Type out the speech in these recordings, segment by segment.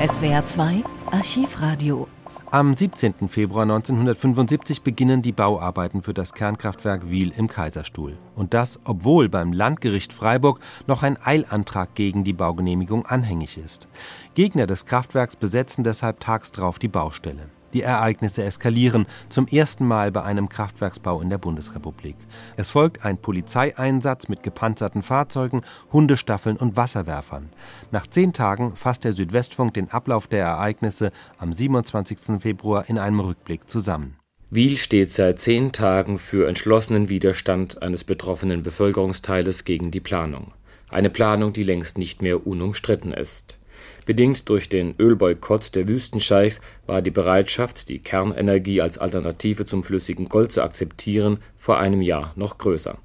SWR 2 Archivradio. Am 17. Februar 1975 beginnen die Bauarbeiten für das Kernkraftwerk Wiel im Kaiserstuhl. Und das, obwohl beim Landgericht Freiburg noch ein Eilantrag gegen die Baugenehmigung anhängig ist. Gegner des Kraftwerks besetzen deshalb tags drauf die Baustelle. Die Ereignisse eskalieren zum ersten Mal bei einem Kraftwerksbau in der Bundesrepublik. Es folgt ein Polizeieinsatz mit gepanzerten Fahrzeugen, Hundestaffeln und Wasserwerfern. Nach zehn Tagen fasst der Südwestfunk den Ablauf der Ereignisse am 27. Februar in einem Rückblick zusammen. Wiel steht seit zehn Tagen für entschlossenen Widerstand eines betroffenen Bevölkerungsteiles gegen die Planung. Eine Planung, die längst nicht mehr unumstritten ist. Bedingt durch den Ölboykott der Wüstenscheichs war die Bereitschaft, die Kernenergie als Alternative zum flüssigen Gold zu akzeptieren, vor einem Jahr noch größer.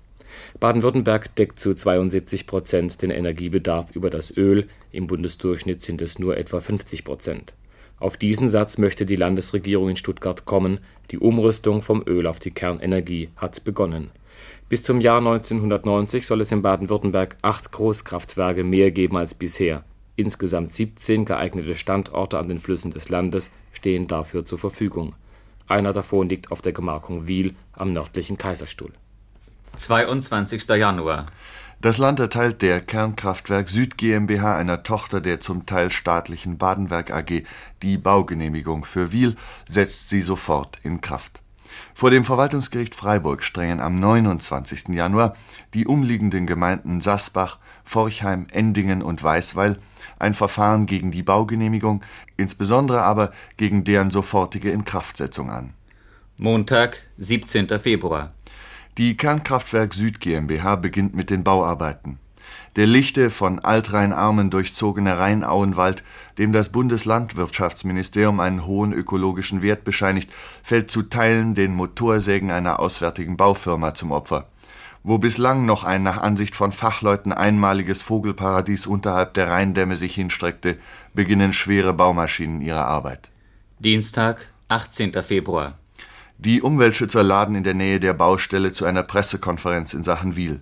Baden-Württemberg deckt zu 72 Prozent den Energiebedarf über das Öl, im Bundesdurchschnitt sind es nur etwa 50 Prozent. Auf diesen Satz möchte die Landesregierung in Stuttgart kommen, die Umrüstung vom Öl auf die Kernenergie hat begonnen. Bis zum Jahr 1990 soll es in Baden-Württemberg acht Großkraftwerke mehr geben als bisher Insgesamt 17 geeignete Standorte an den Flüssen des Landes stehen dafür zur Verfügung. Einer davon liegt auf der Gemarkung Wiel am nördlichen Kaiserstuhl. 22. Januar. Das Land erteilt der Kernkraftwerk Süd GmbH, einer Tochter der zum Teil staatlichen Badenwerk AG, die Baugenehmigung für Wiel, setzt sie sofort in Kraft. Vor dem Verwaltungsgericht Freiburg strengen am 29. Januar die umliegenden Gemeinden Sassbach, Forchheim, Endingen und Weißweil ein Verfahren gegen die Baugenehmigung, insbesondere aber gegen deren sofortige Inkraftsetzung an. Montag, 17. Februar. Die Kernkraftwerk Süd GmbH beginnt mit den Bauarbeiten. Der lichte, von Altrheinarmen durchzogene Rheinauenwald, dem das Bundeslandwirtschaftsministerium einen hohen ökologischen Wert bescheinigt, fällt zu Teilen den Motorsägen einer auswärtigen Baufirma zum Opfer. Wo bislang noch ein nach Ansicht von Fachleuten einmaliges Vogelparadies unterhalb der Rheindämme sich hinstreckte, beginnen schwere Baumaschinen ihre Arbeit. Dienstag, 18. Februar. Die Umweltschützer laden in der Nähe der Baustelle zu einer Pressekonferenz in Sachen Wiel.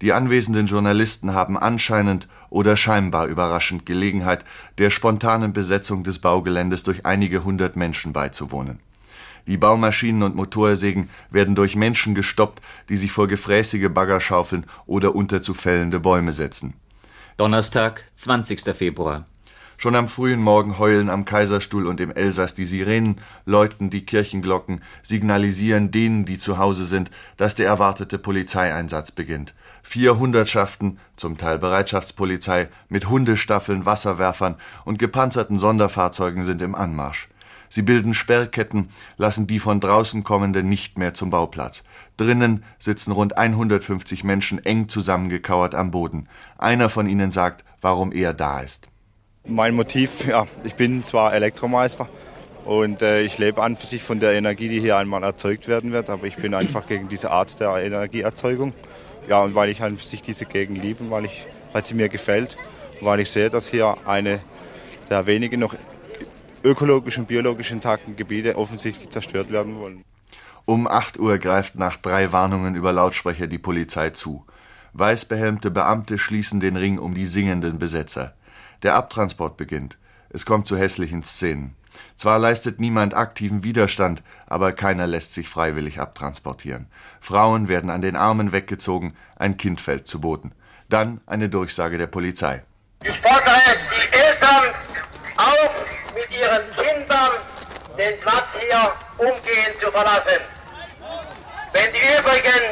Die anwesenden Journalisten haben anscheinend oder scheinbar überraschend Gelegenheit, der spontanen Besetzung des Baugeländes durch einige hundert Menschen beizuwohnen die Baumaschinen und Motorsägen werden durch Menschen gestoppt, die sich vor gefräßige Bagger schaufeln oder unter zu fällende Bäume setzen. Donnerstag, 20. Februar. Schon am frühen Morgen heulen am Kaiserstuhl und im Elsass die Sirenen, läuten die Kirchenglocken, signalisieren denen, die zu Hause sind, dass der erwartete Polizeieinsatz beginnt. Vier Hundertschaften, zum Teil Bereitschaftspolizei, mit Hundestaffeln, Wasserwerfern und gepanzerten Sonderfahrzeugen sind im Anmarsch. Sie bilden Sperrketten, lassen die von draußen kommenden nicht mehr zum Bauplatz. Drinnen sitzen rund 150 Menschen eng zusammengekauert am Boden. Einer von ihnen sagt, warum er da ist. Mein Motiv, ja, ich bin zwar Elektromeister und äh, ich lebe an für sich von der Energie, die hier einmal erzeugt werden wird, aber ich bin einfach gegen diese Art der Energieerzeugung. Ja, und weil ich an für sich diese Gegend liebe, weil, ich, weil sie mir gefällt, weil ich sehe, dass hier eine der wenigen noch ökologisch und biologisch intakten Gebiete offensichtlich zerstört werden wollen. Um 8 Uhr greift nach drei Warnungen über Lautsprecher die Polizei zu. Weißbehelmte Beamte schließen den Ring um die singenden Besetzer. Der Abtransport beginnt. Es kommt zu hässlichen Szenen. Zwar leistet niemand aktiven Widerstand, aber keiner lässt sich freiwillig abtransportieren. Frauen werden an den Armen weggezogen, ein Kind fällt zu Boden. Dann eine Durchsage der Polizei. Ich fordere die Eltern auf, mit ihren Kindern den Platz hier umgehend zu verlassen. Wenn die übrigen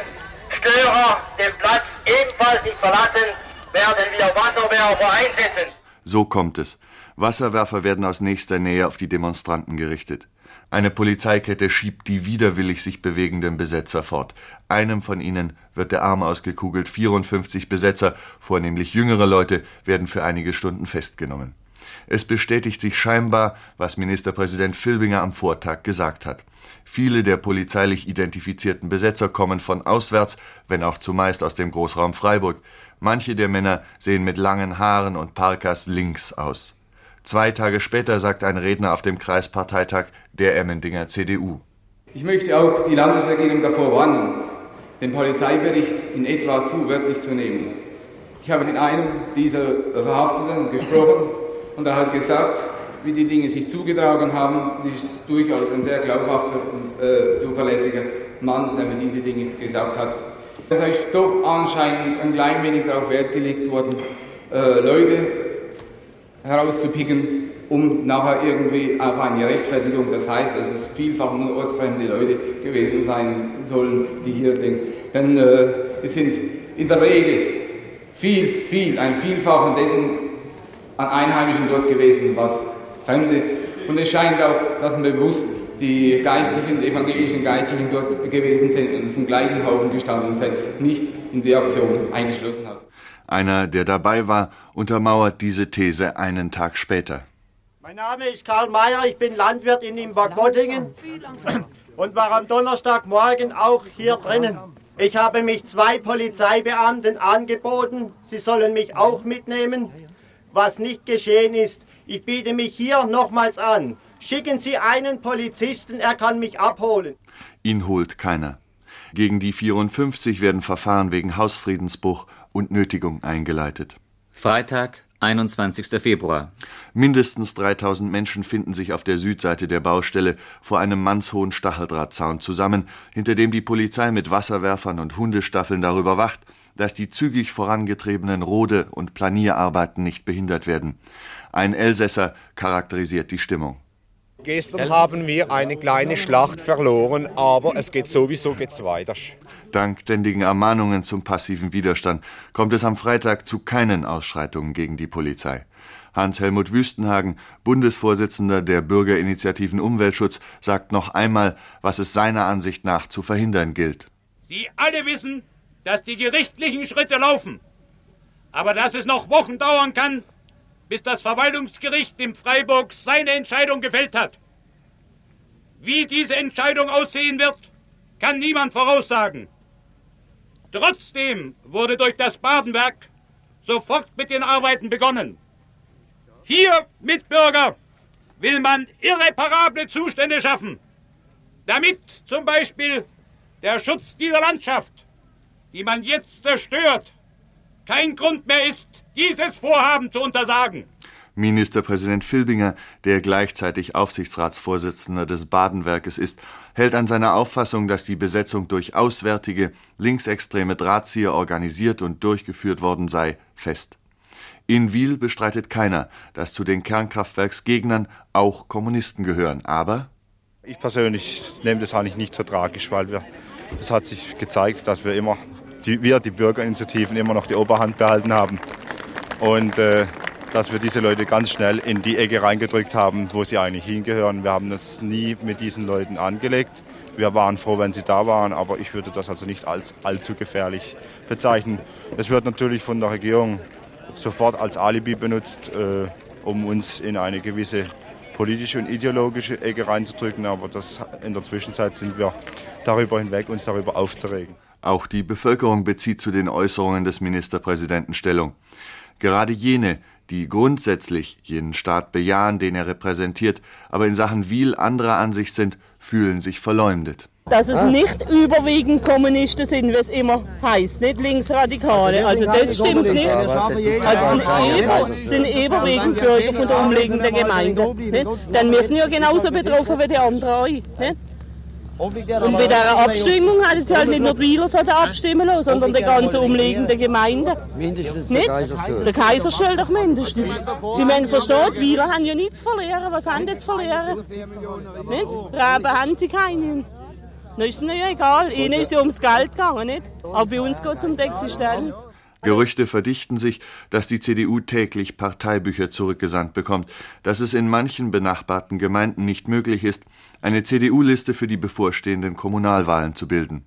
Störer den Platz ebenfalls nicht verlassen, werden wir Wasserwerfer einsetzen. So kommt es. Wasserwerfer werden aus nächster Nähe auf die Demonstranten gerichtet. Eine Polizeikette schiebt die widerwillig sich bewegenden Besetzer fort. Einem von ihnen wird der Arm ausgekugelt. 54 Besetzer, vornehmlich jüngere Leute, werden für einige Stunden festgenommen. Es bestätigt sich scheinbar, was Ministerpräsident Filbinger am Vortag gesagt hat. Viele der polizeilich identifizierten Besetzer kommen von auswärts, wenn auch zumeist aus dem Großraum Freiburg. Manche der Männer sehen mit langen Haaren und Parkas links aus. Zwei Tage später sagt ein Redner auf dem Kreisparteitag der Emmendinger CDU. Ich möchte auch die Landesregierung davor warnen, den Polizeibericht in etwa zu wörtlich zu nehmen. Ich habe mit einem dieser Verhafteten gesprochen und er hat gesagt, wie die Dinge sich zugetragen haben. Das ist durchaus ein sehr glaubhafter und äh, zuverlässiger Mann, der mir diese Dinge gesagt hat. Es ist doch anscheinend ein klein wenig darauf Wert gelegt worden, äh, Leute herauszupicken, um nachher irgendwie auch eine Rechtfertigung, das heißt, dass es vielfach nur ortsfremde Leute gewesen sein sollen, die hier den, denn äh, es sind in der Regel viel, viel, ein Vielfachen dessen an Einheimischen dort gewesen, was Fremde. Und es scheint auch, dass man bewusst die Geistlichen, die evangelischen Geistlichen dort gewesen sind und vom gleichen Haufen gestanden sind, nicht in die Aktion eingeschlossen hat. Einer, der dabei war, untermauert diese These einen Tag später. Mein Name ist Karl Mayer, ich bin Landwirt in Imbergottingen und war am Donnerstagmorgen auch hier drinnen. Ich habe mich zwei Polizeibeamten angeboten, sie sollen mich auch mitnehmen. Was nicht geschehen ist, ich biete mich hier nochmals an. Schicken Sie einen Polizisten, er kann mich abholen. Ihn holt keiner. Gegen die 54 werden Verfahren wegen Hausfriedensbruch und Nötigung eingeleitet. Freitag, 21. Februar. Mindestens 3000 Menschen finden sich auf der Südseite der Baustelle vor einem mannshohen Stacheldrahtzaun zusammen, hinter dem die Polizei mit Wasserwerfern und Hundestaffeln darüber wacht, dass die zügig vorangetriebenen Rode- und Planierarbeiten nicht behindert werden. Ein Elsässer charakterisiert die Stimmung. Gestern haben wir eine kleine Schlacht verloren, aber es geht sowieso geht's weiter. Dank ständigen Ermahnungen zum passiven Widerstand kommt es am Freitag zu keinen Ausschreitungen gegen die Polizei. Hans-Helmut Wüstenhagen, Bundesvorsitzender der Bürgerinitiativen Umweltschutz, sagt noch einmal, was es seiner Ansicht nach zu verhindern gilt. Sie alle wissen, dass die gerichtlichen Schritte laufen, aber dass es noch Wochen dauern kann, bis das Verwaltungsgericht in Freiburg seine Entscheidung gefällt hat. Wie diese Entscheidung aussehen wird, kann niemand voraussagen. Trotzdem wurde durch das Badenwerk sofort mit den Arbeiten begonnen. Hier, Mitbürger, will man irreparable Zustände schaffen, damit zum Beispiel der Schutz dieser Landschaft, die man jetzt zerstört, kein Grund mehr ist, dieses Vorhaben zu untersagen. Ministerpräsident Filbinger, der gleichzeitig Aufsichtsratsvorsitzender des Badenwerkes ist, hält an seiner Auffassung, dass die Besetzung durch auswärtige, linksextreme Drahtzieher organisiert und durchgeführt worden sei, fest. In Wiel bestreitet keiner, dass zu den Kernkraftwerksgegnern auch Kommunisten gehören, aber ich persönlich nehme das eigentlich nicht so tragisch, weil wir, es hat sich gezeigt, dass wir immer, die, wir, die Bürgerinitiativen, immer noch die Oberhand behalten haben. Und äh, dass wir diese Leute ganz schnell in die Ecke reingedrückt haben, wo sie eigentlich hingehören. Wir haben das nie mit diesen Leuten angelegt. Wir waren froh, wenn sie da waren, aber ich würde das also nicht als allzu gefährlich bezeichnen. Es wird natürlich von der Regierung sofort als Alibi benutzt, äh, um uns in eine gewisse politische und ideologische Ecke reinzudrücken, aber das, in der Zwischenzeit sind wir darüber hinweg, uns darüber aufzuregen. Auch die Bevölkerung bezieht zu den Äußerungen des Ministerpräsidenten Stellung. Gerade jene, die grundsätzlich jenen Staat bejahen, den er repräsentiert, aber in Sachen Wiel anderer Ansicht sind, fühlen sich verleumdet. Dass es nicht überwiegend Kommunisten sind, wie es immer heißt, nicht Linksradikale. Also das stimmt nicht. Also es sind, überwiegend Bürger von der umliegenden Gemeinde. Nicht? Wir sind ja genauso betroffen wie die anderen. Nicht? Und bei dieser Abstimmung hat es halt nicht nur die Wieler so abstimmen lassen, sondern die ganze umliegende Gemeinde. Mindestens nicht? Der Kaiserstuhl doch mindestens. Sie müssen verstehen, die Wieler haben ja nichts verlieren. Was haben die zu verlieren? Nicht? Raben haben sie keinen. Das ist ihnen ja egal. Ihnen ist ja ums Geld gegangen, nicht? Aber bei uns geht es um die Existenz. Gerüchte verdichten sich, dass die CDU täglich Parteibücher zurückgesandt bekommt, dass es in manchen benachbarten Gemeinden nicht möglich ist, eine CDU-Liste für die bevorstehenden Kommunalwahlen zu bilden.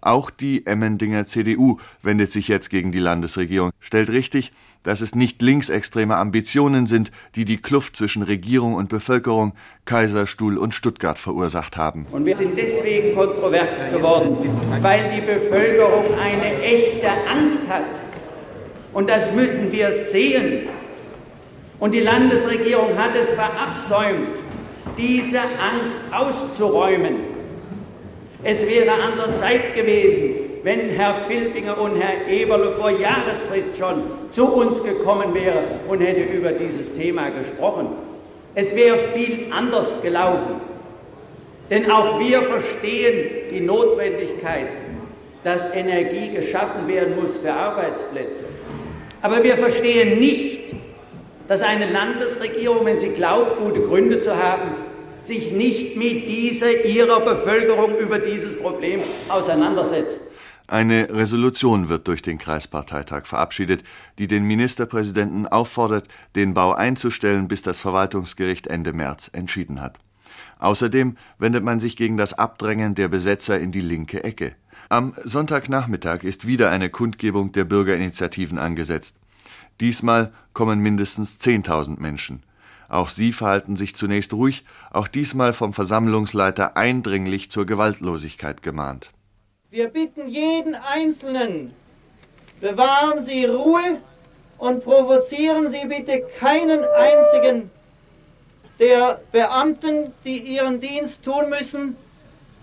Auch die Emmendinger CDU wendet sich jetzt gegen die Landesregierung, stellt richtig, dass es nicht linksextreme Ambitionen sind, die die Kluft zwischen Regierung und Bevölkerung, Kaiserstuhl und Stuttgart verursacht haben. Und wir sind deswegen kontrovers geworden, weil die Bevölkerung eine echte Angst hat. Und das müssen wir sehen. Und die Landesregierung hat es verabsäumt, diese Angst auszuräumen. Es wäre an der Zeit gewesen, wenn Herr Filbinger und Herr Eberle vor Jahresfrist schon zu uns gekommen wären und hätte über dieses Thema gesprochen. Es wäre viel anders gelaufen. Denn auch wir verstehen die Notwendigkeit, dass Energie geschaffen werden muss für Arbeitsplätze. Aber wir verstehen nicht, dass eine Landesregierung, wenn sie glaubt, gute Gründe zu haben, sich nicht mit dieser ihrer Bevölkerung über dieses Problem auseinandersetzt. Eine Resolution wird durch den Kreisparteitag verabschiedet, die den Ministerpräsidenten auffordert, den Bau einzustellen, bis das Verwaltungsgericht Ende März entschieden hat. Außerdem wendet man sich gegen das Abdrängen der Besetzer in die linke Ecke. Am Sonntagnachmittag ist wieder eine Kundgebung der Bürgerinitiativen angesetzt. Diesmal kommen mindestens 10.000 Menschen. Auch sie verhalten sich zunächst ruhig, auch diesmal vom Versammlungsleiter eindringlich zur Gewaltlosigkeit gemahnt. Wir bitten jeden Einzelnen, bewahren Sie Ruhe und provozieren Sie bitte keinen einzigen der Beamten, die ihren Dienst tun müssen,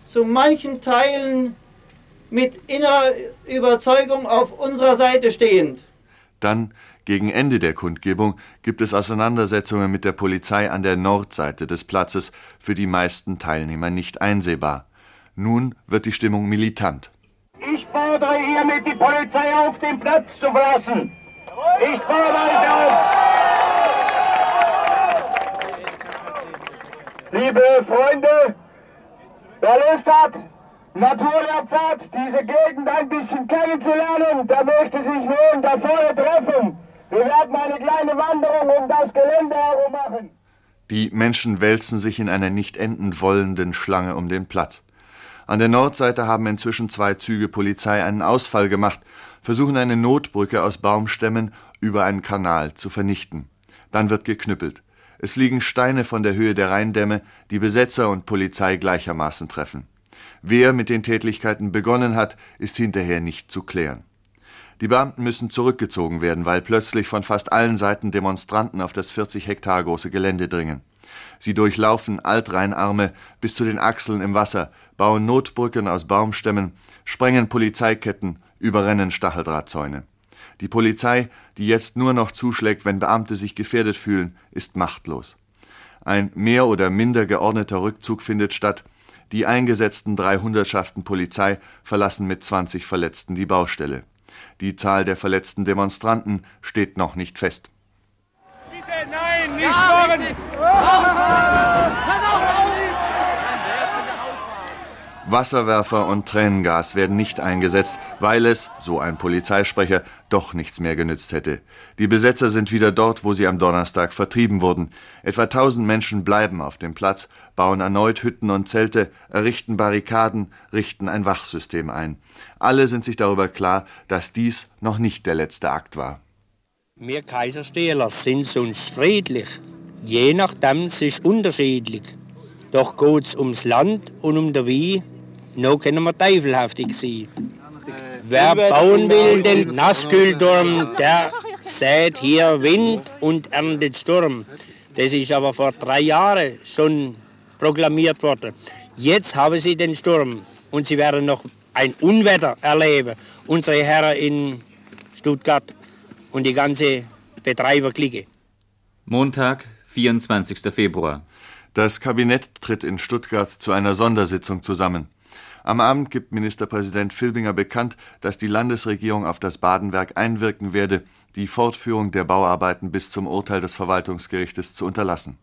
zu manchen Teilen mit innerer Überzeugung auf unserer Seite stehend. Dann, gegen Ende der Kundgebung, gibt es Auseinandersetzungen mit der Polizei an der Nordseite des Platzes, für die meisten Teilnehmer nicht einsehbar. Nun wird die Stimmung militant. Ich fordere hiermit die Polizei auf, den Platz zu verlassen. Ich fordere euch auf. Liebe Freunde, wer Lust hat, Naturlehrpfad, diese Gegend ein bisschen kennenzulernen, der möchte sich nun da vorne treffen. Wir werden eine kleine Wanderung um das Gelände herum machen. Die Menschen wälzen sich in einer nicht enden wollenden Schlange um den Platz. An der Nordseite haben inzwischen zwei Züge Polizei einen Ausfall gemacht, versuchen eine Notbrücke aus Baumstämmen über einen Kanal zu vernichten. Dann wird geknüppelt. Es fliegen Steine von der Höhe der Rheindämme, die Besetzer und Polizei gleichermaßen treffen. Wer mit den Tätlichkeiten begonnen hat, ist hinterher nicht zu klären. Die Beamten müssen zurückgezogen werden, weil plötzlich von fast allen Seiten Demonstranten auf das 40 Hektar große Gelände dringen. Sie durchlaufen Altrheinarme bis zu den Achseln im Wasser, bauen Notbrücken aus Baumstämmen, sprengen Polizeiketten, überrennen Stacheldrahtzäune. Die Polizei, die jetzt nur noch zuschlägt, wenn Beamte sich gefährdet fühlen, ist machtlos. Ein mehr oder minder geordneter Rückzug findet statt. Die eingesetzten drei Hundertschaften Polizei verlassen mit 20 Verletzten die Baustelle. Die Zahl der verletzten Demonstranten steht noch nicht fest. Nein, nicht fahren! Wasserwerfer und Tränengas werden nicht eingesetzt, weil es, so ein Polizeisprecher, doch nichts mehr genützt hätte. Die Besetzer sind wieder dort, wo sie am Donnerstag vertrieben wurden. Etwa tausend Menschen bleiben auf dem Platz, bauen erneut Hütten und Zelte, errichten Barrikaden, richten ein Wachsystem ein. Alle sind sich darüber klar, dass dies noch nicht der letzte Akt war. Wir Kaiserstähler sind sonst friedlich. Je nachdem es ist unterschiedlich. Doch geht es ums Land und um der Wie noch können wir teufelhaftig sein. Wer bauen will, den Nasskühlturm, der sät hier Wind und erntet Sturm. Das ist aber vor drei Jahren schon proklamiert worden. Jetzt haben sie den Sturm und sie werden noch ein Unwetter erleben. Unsere Herren in Stuttgart und die ganze Betreiberklicke. Montag, 24. Februar. Das Kabinett tritt in Stuttgart zu einer Sondersitzung zusammen. Am Abend gibt Ministerpräsident Filbinger bekannt, dass die Landesregierung auf das Badenwerk einwirken werde, die Fortführung der Bauarbeiten bis zum Urteil des Verwaltungsgerichtes zu unterlassen.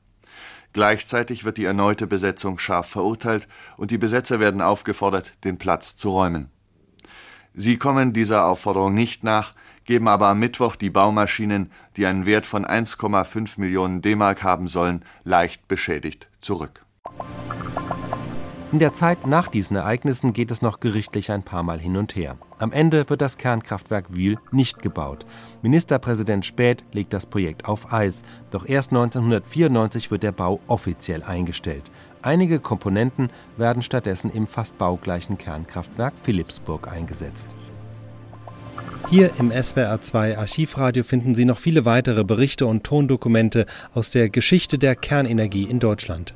Gleichzeitig wird die erneute Besetzung scharf verurteilt und die Besetzer werden aufgefordert, den Platz zu räumen. Sie kommen dieser Aufforderung nicht nach, geben aber am Mittwoch die Baumaschinen, die einen Wert von 1,5 Millionen D-Mark haben sollen, leicht beschädigt zurück. In der Zeit nach diesen Ereignissen geht es noch gerichtlich ein paar Mal hin und her. Am Ende wird das Kernkraftwerk Wiel nicht gebaut. Ministerpräsident Späth legt das Projekt auf Eis, doch erst 1994 wird der Bau offiziell eingestellt. Einige Komponenten werden stattdessen im fast baugleichen Kernkraftwerk Philipsburg eingesetzt. Hier im SWR2 Archivradio finden Sie noch viele weitere Berichte und Tondokumente aus der Geschichte der Kernenergie in Deutschland.